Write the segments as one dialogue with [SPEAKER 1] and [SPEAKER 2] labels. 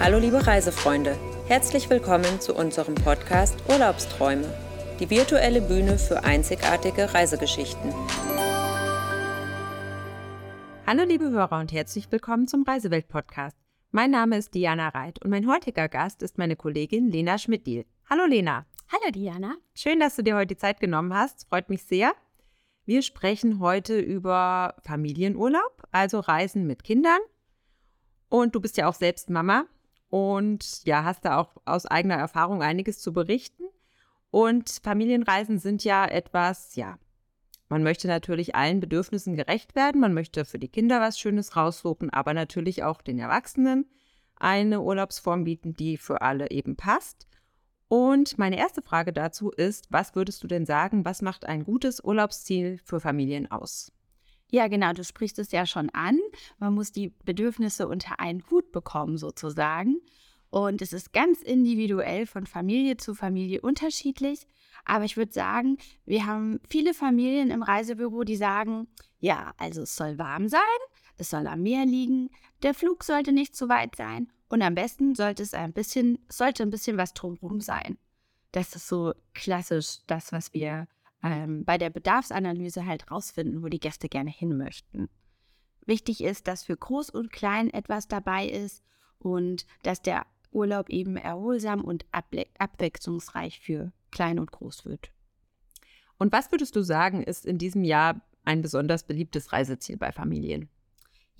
[SPEAKER 1] Hallo liebe Reisefreunde, herzlich willkommen zu unserem Podcast Urlaubsträume, die virtuelle Bühne für einzigartige Reisegeschichten.
[SPEAKER 2] Hallo liebe Hörer und herzlich willkommen zum Reisewelt-Podcast. Mein Name ist Diana Reit und mein heutiger Gast ist meine Kollegin Lena Schmidt-Diel. Hallo Lena.
[SPEAKER 3] Hallo Diana.
[SPEAKER 2] Schön, dass du dir heute die Zeit genommen hast. Freut mich sehr. Wir sprechen heute über Familienurlaub, also Reisen mit Kindern. Und du bist ja auch selbst Mama und ja, hast da auch aus eigener Erfahrung einiges zu berichten. Und Familienreisen sind ja etwas, ja, man möchte natürlich allen Bedürfnissen gerecht werden, man möchte für die Kinder was Schönes raussuchen, aber natürlich auch den Erwachsenen eine Urlaubsform bieten, die für alle eben passt. Und meine erste Frage dazu ist, was würdest du denn sagen, was macht ein gutes Urlaubsziel für Familien aus?
[SPEAKER 3] Ja, genau, du sprichst es ja schon an. Man muss die Bedürfnisse unter einen Hut bekommen, sozusagen. Und es ist ganz individuell von Familie zu Familie unterschiedlich. Aber ich würde sagen, wir haben viele Familien im Reisebüro, die sagen, ja, also es soll warm sein, es soll am Meer liegen, der Flug sollte nicht zu weit sein und am besten sollte es ein bisschen, sollte ein bisschen was drumherum sein. Das ist so klassisch das, was wir ähm, bei der Bedarfsanalyse halt rausfinden, wo die Gäste gerne hin möchten. Wichtig ist, dass für Groß und Klein etwas dabei ist und dass der Urlaub eben erholsam und abwechslungsreich für Klein und Groß wird.
[SPEAKER 2] Und was würdest du sagen, ist in diesem Jahr ein besonders beliebtes Reiseziel bei Familien?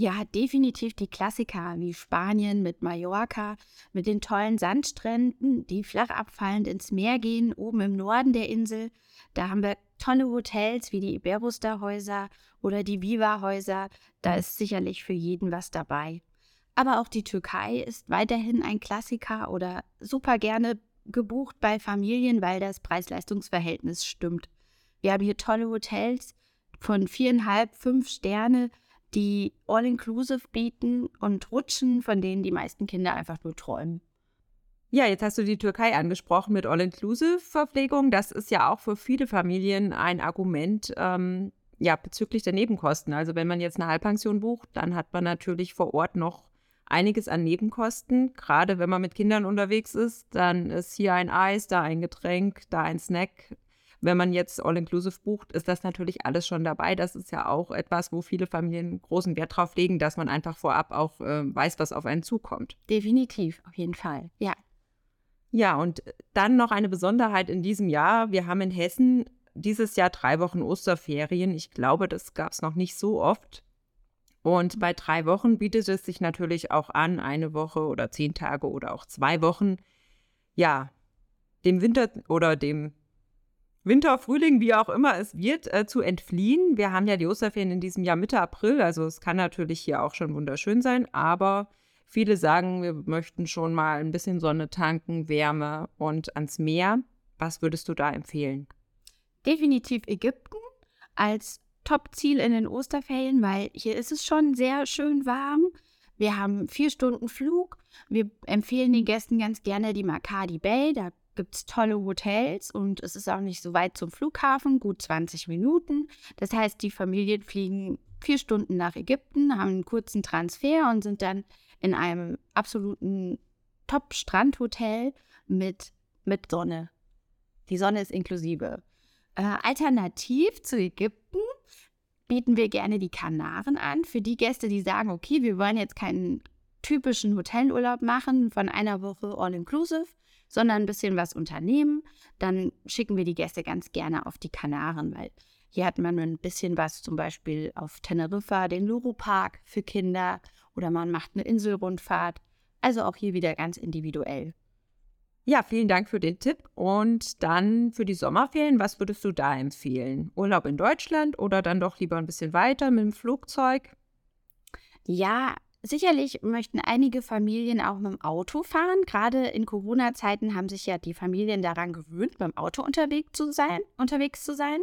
[SPEAKER 3] Ja, definitiv die Klassiker wie Spanien mit Mallorca, mit den tollen Sandstränden, die flach abfallend ins Meer gehen, oben im Norden der Insel. Da haben wir tolle Hotels wie die Iberuster-Häuser oder die Viva-Häuser. Da ist sicherlich für jeden was dabei. Aber auch die Türkei ist weiterhin ein Klassiker oder super gerne gebucht bei Familien, weil das Preis-Leistungs-Verhältnis stimmt. Wir haben hier tolle Hotels von viereinhalb, fünf Sterne die All-Inclusive bieten und Rutschen, von denen die meisten Kinder einfach nur träumen.
[SPEAKER 2] Ja, jetzt hast du die Türkei angesprochen mit All-Inclusive-Verpflegung. Das ist ja auch für viele Familien ein Argument ähm, ja, bezüglich der Nebenkosten. Also wenn man jetzt eine Halbpension bucht, dann hat man natürlich vor Ort noch einiges an Nebenkosten. Gerade wenn man mit Kindern unterwegs ist, dann ist hier ein Eis, da ein Getränk, da ein Snack, wenn man jetzt All-Inclusive bucht, ist das natürlich alles schon dabei. Das ist ja auch etwas, wo viele Familien großen Wert drauf legen, dass man einfach vorab auch äh, weiß, was auf einen zukommt.
[SPEAKER 3] Definitiv, auf jeden Fall, ja.
[SPEAKER 2] Ja, und dann noch eine Besonderheit in diesem Jahr. Wir haben in Hessen dieses Jahr drei Wochen Osterferien. Ich glaube, das gab es noch nicht so oft. Und bei drei Wochen bietet es sich natürlich auch an, eine Woche oder zehn Tage oder auch zwei Wochen, ja, dem Winter oder dem Winter, Frühling, wie auch immer es wird, äh, zu entfliehen. Wir haben ja die Osterferien in diesem Jahr Mitte April, also es kann natürlich hier auch schon wunderschön sein, aber viele sagen, wir möchten schon mal ein bisschen Sonne tanken, Wärme und ans Meer. Was würdest du da empfehlen?
[SPEAKER 3] Definitiv Ägypten als Top-Ziel in den Osterferien, weil hier ist es schon sehr schön warm. Wir haben vier Stunden Flug. Wir empfehlen den Gästen ganz gerne die Makadi Bay. Da gibt es tolle Hotels und es ist auch nicht so weit zum Flughafen, gut 20 Minuten. Das heißt, die Familien fliegen vier Stunden nach Ägypten, haben einen kurzen Transfer und sind dann in einem absoluten Top-Strandhotel mit, mit Sonne. Die Sonne ist inklusive. Äh, alternativ zu Ägypten bieten wir gerne die Kanaren an für die Gäste, die sagen, okay, wir wollen jetzt keinen typischen Hotelurlaub machen von einer Woche all-inclusive, sondern ein bisschen was unternehmen, dann schicken wir die Gäste ganz gerne auf die Kanaren, weil hier hat man ein bisschen was, zum Beispiel auf Teneriffa, den Loro Park für Kinder oder man macht eine Inselrundfahrt. Also auch hier wieder ganz individuell.
[SPEAKER 2] Ja, vielen Dank für den Tipp. Und dann für die Sommerferien, was würdest du da empfehlen? Urlaub in Deutschland oder dann doch lieber ein bisschen weiter mit dem Flugzeug?
[SPEAKER 3] Ja, Sicherlich möchten einige Familien auch mit dem Auto fahren. Gerade in Corona-Zeiten haben sich ja die Familien daran gewöhnt, beim Auto unterwegs zu sein. Unterwegs zu sein.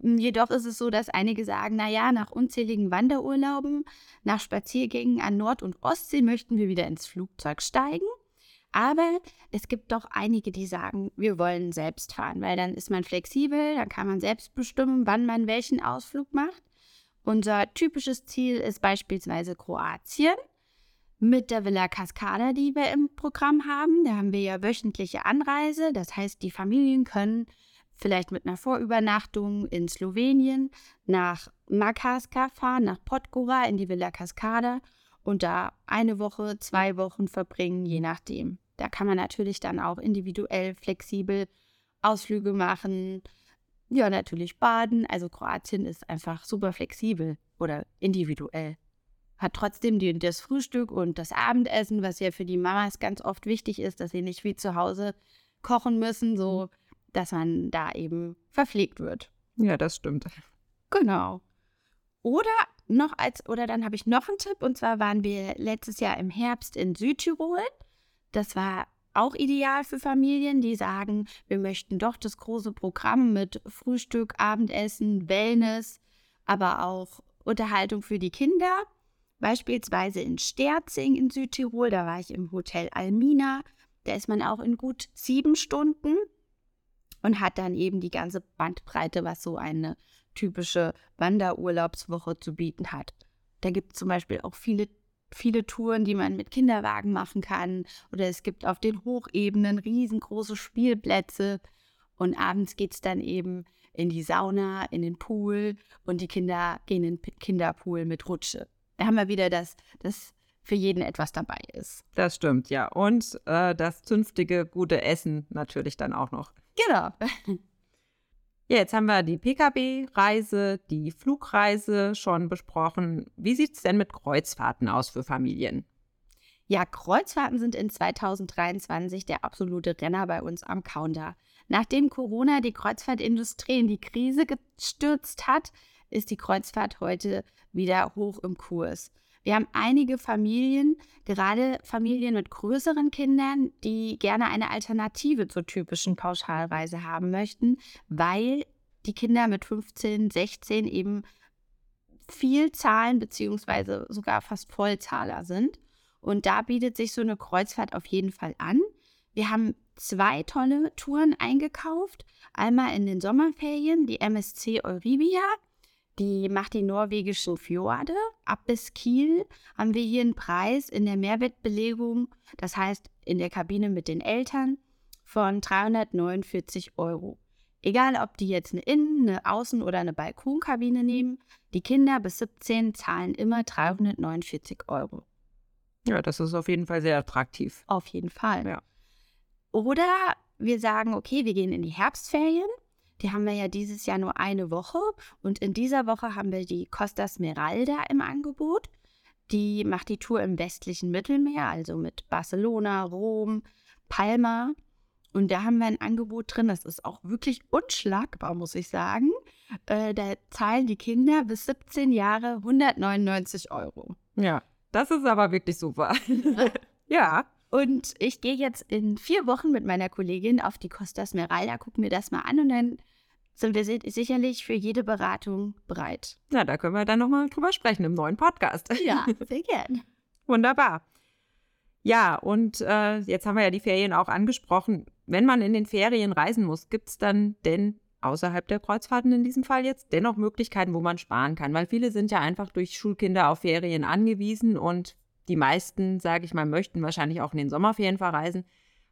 [SPEAKER 3] Hm, jedoch ist es so, dass einige sagen, naja, nach unzähligen Wanderurlauben, nach Spaziergängen an Nord- und Ostsee möchten wir wieder ins Flugzeug steigen. Aber es gibt doch einige, die sagen, wir wollen selbst fahren, weil dann ist man flexibel, dann kann man selbst bestimmen, wann man welchen Ausflug macht. Unser typisches Ziel ist beispielsweise Kroatien. mit der Villa Cascada, die wir im Programm haben. Da haben wir ja wöchentliche Anreise. Das heißt, die Familien können vielleicht mit einer Vorübernachtung in Slowenien nach Makarska fahren, nach Podgora in die Villa Cascada und da eine Woche, zwei Wochen verbringen, je nachdem. Da kann man natürlich dann auch individuell flexibel Ausflüge machen, ja, natürlich baden. Also Kroatien ist einfach super flexibel oder individuell. Hat trotzdem die, das Frühstück und das Abendessen, was ja für die Mamas ganz oft wichtig ist, dass sie nicht wie zu Hause kochen müssen, so dass man da eben verpflegt wird.
[SPEAKER 2] Ja, das stimmt.
[SPEAKER 3] Genau. Oder noch als, oder dann habe ich noch einen Tipp, und zwar waren wir letztes Jahr im Herbst in Südtirol. Das war auch ideal für Familien, die sagen, wir möchten doch das große Programm mit Frühstück, Abendessen, Wellness, aber auch Unterhaltung für die Kinder. Beispielsweise in Sterzing in Südtirol, da war ich im Hotel Almina. Da ist man auch in gut sieben Stunden und hat dann eben die ganze Bandbreite, was so eine typische Wanderurlaubswoche zu bieten hat. Da gibt es zum Beispiel auch viele viele Touren, die man mit Kinderwagen machen kann. Oder es gibt auf den Hochebenen riesengroße Spielplätze. Und abends geht es dann eben in die Sauna, in den Pool und die Kinder gehen in den Kinderpool mit Rutsche. Da haben wir wieder das, das für jeden etwas dabei ist.
[SPEAKER 2] Das stimmt, ja. Und äh, das zünftige gute Essen natürlich dann auch noch.
[SPEAKER 3] Genau.
[SPEAKER 2] Ja, jetzt haben wir die Pkw-Reise, die Flugreise schon besprochen. Wie sieht es denn mit Kreuzfahrten aus für Familien?
[SPEAKER 3] Ja, Kreuzfahrten sind in 2023 der absolute Renner bei uns am Counter. Nachdem Corona die Kreuzfahrtindustrie in die Krise gestürzt hat, ist die Kreuzfahrt heute wieder hoch im Kurs. Wir haben einige Familien, gerade Familien mit größeren Kindern, die gerne eine Alternative zur typischen Pauschalreise haben möchten, weil die Kinder mit 15, 16 eben viel zahlen beziehungsweise sogar fast Vollzahler sind. Und da bietet sich so eine Kreuzfahrt auf jeden Fall an. Wir haben zwei tolle Touren eingekauft. Einmal in den Sommerferien die MSC Euribia die macht die norwegischen Fjorde. Ab bis Kiel haben wir hier einen Preis in der Mehrwertbelegung, das heißt in der Kabine mit den Eltern, von 349 Euro. Egal, ob die jetzt eine Innen-, eine Außen- oder eine Balkonkabine nehmen, die Kinder bis 17 zahlen immer 349 Euro.
[SPEAKER 2] Ja, das ist auf jeden Fall sehr attraktiv.
[SPEAKER 3] Auf jeden Fall.
[SPEAKER 2] Ja.
[SPEAKER 3] Oder wir sagen, okay, wir gehen in die Herbstferien die haben wir ja dieses Jahr nur eine Woche und in dieser Woche haben wir die Costa Smeralda im Angebot. Die macht die Tour im westlichen Mittelmeer, also mit Barcelona, Rom, Palma. Und da haben wir ein Angebot drin, das ist auch wirklich unschlagbar, muss ich sagen. Äh, da zahlen die Kinder bis 17 Jahre 199 Euro.
[SPEAKER 2] Ja, das ist aber wirklich super. ja.
[SPEAKER 3] Und ich gehe jetzt in vier Wochen mit meiner Kollegin auf die Costa Smeralda, gucken mir das mal an und dann sind wir sicherlich für jede Beratung bereit.
[SPEAKER 2] Ja, da können wir dann nochmal drüber sprechen im neuen Podcast.
[SPEAKER 3] Ja, sehr gern.
[SPEAKER 2] Wunderbar. Ja, und äh, jetzt haben wir ja die Ferien auch angesprochen. Wenn man in den Ferien reisen muss, gibt es dann denn außerhalb der Kreuzfahrten in diesem Fall jetzt dennoch Möglichkeiten, wo man sparen kann? Weil viele sind ja einfach durch Schulkinder auf Ferien angewiesen und die meisten, sage ich mal, möchten wahrscheinlich auch in den Sommerferien verreisen,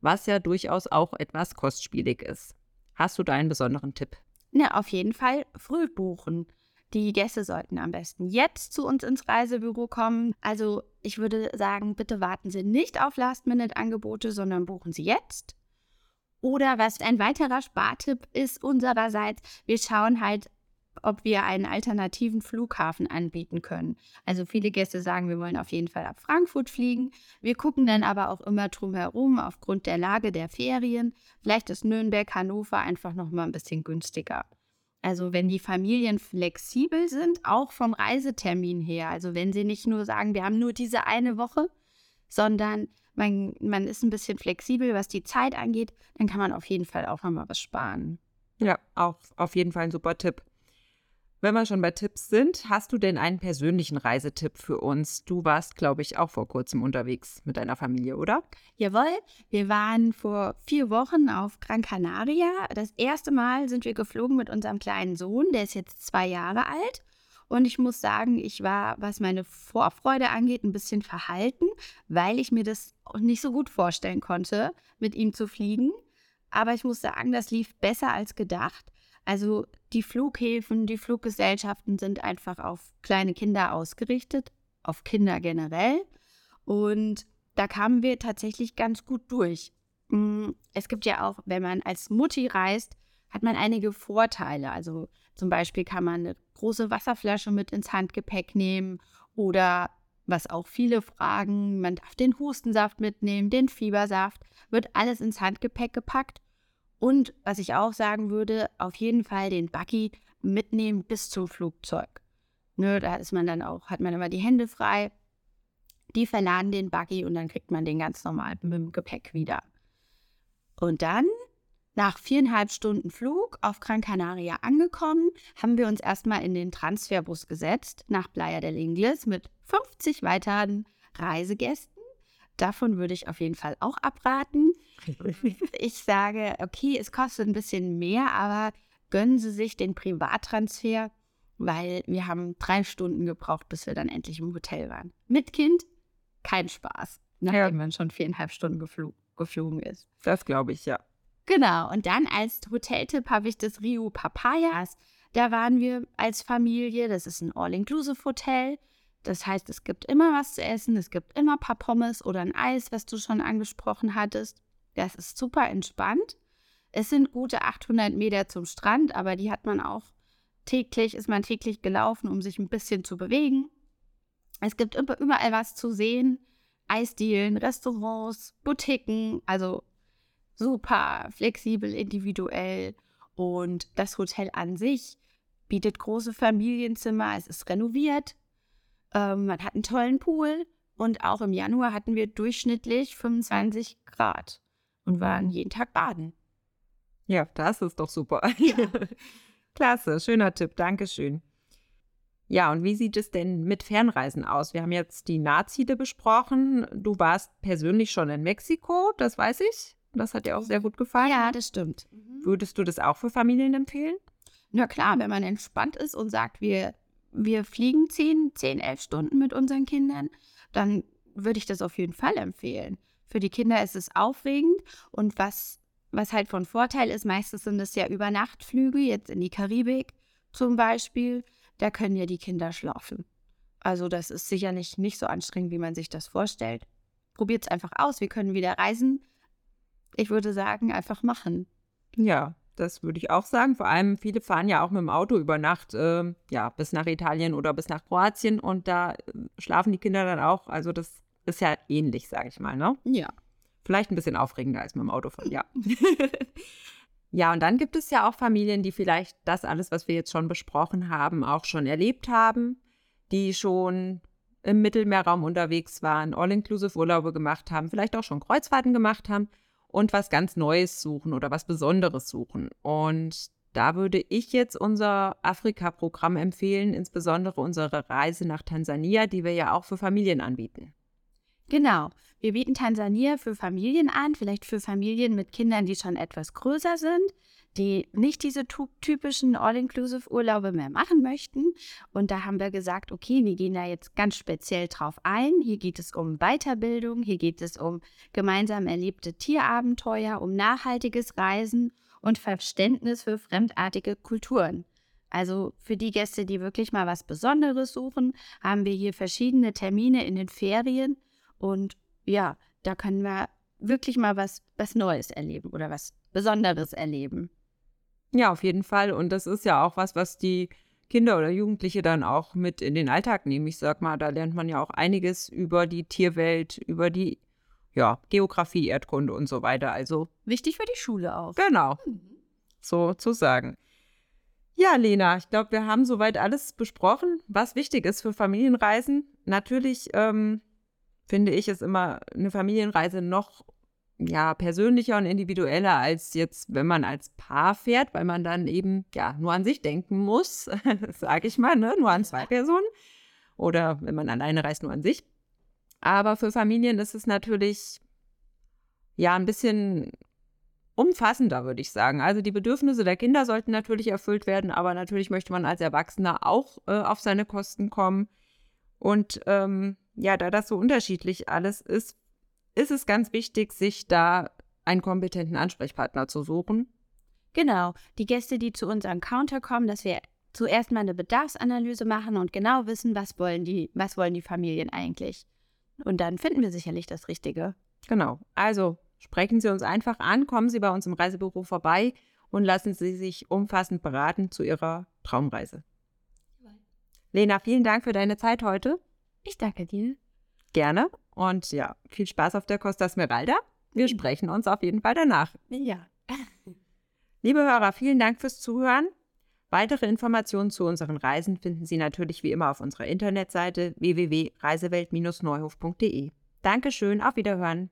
[SPEAKER 2] was ja durchaus auch etwas kostspielig ist. Hast du da einen besonderen Tipp?
[SPEAKER 3] Na, auf jeden Fall früh buchen. Die Gäste sollten am besten jetzt zu uns ins Reisebüro kommen. Also ich würde sagen, bitte warten Sie nicht auf Last-Minute-Angebote, sondern buchen Sie jetzt. Oder was ein weiterer Spartipp ist unsererseits, wir schauen halt ob wir einen alternativen Flughafen anbieten können. Also viele Gäste sagen, wir wollen auf jeden Fall ab Frankfurt fliegen. Wir gucken dann aber auch immer drumherum aufgrund der Lage der Ferien. Vielleicht ist Nürnberg, Hannover einfach noch mal ein bisschen günstiger. Also wenn die Familien flexibel sind, auch vom Reisetermin her. Also wenn sie nicht nur sagen, wir haben nur diese eine Woche, sondern man, man ist ein bisschen flexibel, was die Zeit angeht, dann kann man auf jeden Fall auch nochmal was sparen.
[SPEAKER 2] Ja, auch auf jeden Fall ein super Tipp. Wenn wir schon bei Tipps sind, hast du denn einen persönlichen Reisetipp für uns? Du warst, glaube ich, auch vor kurzem unterwegs mit deiner Familie, oder?
[SPEAKER 3] Jawohl, wir waren vor vier Wochen auf Gran Canaria. Das erste Mal sind wir geflogen mit unserem kleinen Sohn, der ist jetzt zwei Jahre alt. Und ich muss sagen, ich war, was meine Vorfreude angeht, ein bisschen verhalten, weil ich mir das nicht so gut vorstellen konnte, mit ihm zu fliegen. Aber ich muss sagen, das lief besser als gedacht. Also die Flughäfen, die Fluggesellschaften sind einfach auf kleine Kinder ausgerichtet, auf Kinder generell. Und da kamen wir tatsächlich ganz gut durch. Mm, es gibt ja auch, wenn man als Mutti reist, hat man einige Vorteile. Also zum Beispiel kann man eine große Wasserflasche mit ins Handgepäck nehmen oder was auch viele fragen, man darf den Hustensaft mitnehmen, den Fiebersaft, wird alles ins Handgepäck gepackt. Und was ich auch sagen würde, auf jeden Fall den Buggy mitnehmen bis zum Flugzeug. Ne, da ist man dann auch, hat man immer die Hände frei. Die verladen den Buggy und dann kriegt man den ganz normal mit dem Gepäck wieder. Und dann nach viereinhalb Stunden Flug auf Gran Canaria angekommen, haben wir uns erstmal in den Transferbus gesetzt nach Playa del Ingles mit 50 weiteren Reisegästen. Davon würde ich auf jeden Fall auch abraten. Ich sage, okay, es kostet ein bisschen mehr, aber gönnen Sie sich den Privattransfer, weil wir haben drei Stunden gebraucht, bis wir dann endlich im Hotel waren. Mit Kind kein Spaß, nachdem ja. man schon viereinhalb Stunden geflo geflogen ist.
[SPEAKER 2] Das glaube ich, ja.
[SPEAKER 3] Genau, und dann als Hoteltipp habe ich das Rio Papayas. Da waren wir als Familie. Das ist ein All-Inclusive-Hotel. Das heißt, es gibt immer was zu essen, es gibt immer ein paar Pommes oder ein Eis, was du schon angesprochen hattest. Das ist super entspannt. Es sind gute 800 Meter zum Strand, aber die hat man auch täglich, ist man täglich gelaufen, um sich ein bisschen zu bewegen. Es gibt überall was zu sehen. Eisdielen, Restaurants, Boutiquen, also super flexibel, individuell. Und das Hotel an sich bietet große Familienzimmer. Es ist renoviert. Ähm, man hat einen tollen Pool. Und auch im Januar hatten wir durchschnittlich 25 Grad und waren jeden Tag baden.
[SPEAKER 2] Ja, das ist doch super. Ja. Klasse, schöner Tipp, Dankeschön. Ja, und wie sieht es denn mit Fernreisen aus? Wir haben jetzt die Nahziele besprochen. Du warst persönlich schon in Mexiko, das weiß ich. Das hat dir auch sehr gut gefallen.
[SPEAKER 3] Ja, das stimmt.
[SPEAKER 2] Mhm. Würdest du das auch für Familien empfehlen?
[SPEAKER 3] Na klar, wenn man entspannt ist und sagt, wir, wir fliegen 10, 10, 11 Stunden mit unseren Kindern, dann würde ich das auf jeden Fall empfehlen. Für die Kinder ist es aufregend und was, was halt von Vorteil ist, meistens sind es ja Übernachtflüge, jetzt in die Karibik zum Beispiel, da können ja die Kinder schlafen. Also das ist sicherlich nicht so anstrengend, wie man sich das vorstellt. Probiert es einfach aus, wir können wieder reisen ich würde sagen, einfach machen.
[SPEAKER 2] Ja, das würde ich auch sagen. Vor allem viele fahren ja auch mit dem Auto über Nacht, äh, ja, bis nach Italien oder bis nach Kroatien und da äh, schlafen die Kinder dann auch. Also das ist ja ähnlich, sage ich mal, ne?
[SPEAKER 3] Ja.
[SPEAKER 2] Vielleicht ein bisschen aufregender als mit dem Auto fahren, ja. ja, und dann gibt es ja auch Familien, die vielleicht das alles, was wir jetzt schon besprochen haben, auch schon erlebt haben, die schon im Mittelmeerraum unterwegs waren, All-Inclusive-Urlaube gemacht haben, vielleicht auch schon Kreuzfahrten gemacht haben und was ganz Neues suchen oder was Besonderes suchen. Und da würde ich jetzt unser Afrika-Programm empfehlen, insbesondere unsere Reise nach Tansania, die wir ja auch für Familien anbieten.
[SPEAKER 3] Genau. Wir bieten Tansania für Familien an, vielleicht für Familien mit Kindern, die schon etwas größer sind die nicht diese typischen All-Inclusive-Urlaube mehr machen möchten. Und da haben wir gesagt, okay, wir gehen da jetzt ganz speziell drauf ein. Hier geht es um Weiterbildung, hier geht es um gemeinsam erlebte Tierabenteuer, um nachhaltiges Reisen und Verständnis für fremdartige Kulturen. Also für die Gäste, die wirklich mal was Besonderes suchen, haben wir hier verschiedene Termine in den Ferien. Und ja, da können wir wirklich mal was, was Neues erleben oder was Besonderes erleben.
[SPEAKER 2] Ja, auf jeden Fall. Und das ist ja auch was, was die Kinder oder Jugendliche dann auch mit in den Alltag nehmen. Ich sag mal, da lernt man ja auch einiges über die Tierwelt, über die ja, Geografie, Erdkunde und so weiter. Also
[SPEAKER 3] wichtig für die Schule auch.
[SPEAKER 2] Genau. Mhm. So zu sagen. Ja, Lena, ich glaube, wir haben soweit alles besprochen, was wichtig ist für Familienreisen. Natürlich ähm, finde ich es immer eine Familienreise noch ja, persönlicher und individueller als jetzt, wenn man als Paar fährt, weil man dann eben ja nur an sich denken muss, sage ich mal, ne? nur an zwei Personen. Oder wenn man alleine reist, nur an sich. Aber für Familien ist es natürlich ja ein bisschen umfassender, würde ich sagen. Also die Bedürfnisse der Kinder sollten natürlich erfüllt werden, aber natürlich möchte man als Erwachsener auch äh, auf seine Kosten kommen. Und ähm, ja, da das so unterschiedlich alles ist, ist es ganz wichtig, sich da einen kompetenten Ansprechpartner zu suchen.
[SPEAKER 3] Genau, die Gäste, die zu unserem Counter kommen, dass wir zuerst mal eine Bedarfsanalyse machen und genau wissen, was wollen die, was wollen die Familien eigentlich. Und dann finden wir sicherlich das Richtige.
[SPEAKER 2] Genau. Also sprechen Sie uns einfach an, kommen Sie bei uns im Reisebüro vorbei und lassen Sie sich umfassend beraten zu Ihrer Traumreise. Lena, vielen Dank für deine Zeit heute.
[SPEAKER 3] Ich danke dir.
[SPEAKER 2] Gerne. Und ja, viel Spaß auf der Costa Smeralda. Wir sprechen uns auf jeden Fall danach.
[SPEAKER 3] Ja.
[SPEAKER 2] Liebe Hörer, vielen Dank fürs Zuhören. Weitere Informationen zu unseren Reisen finden Sie natürlich wie immer auf unserer Internetseite www.reisewelt-neuhof.de. Dankeschön, auf Wiederhören.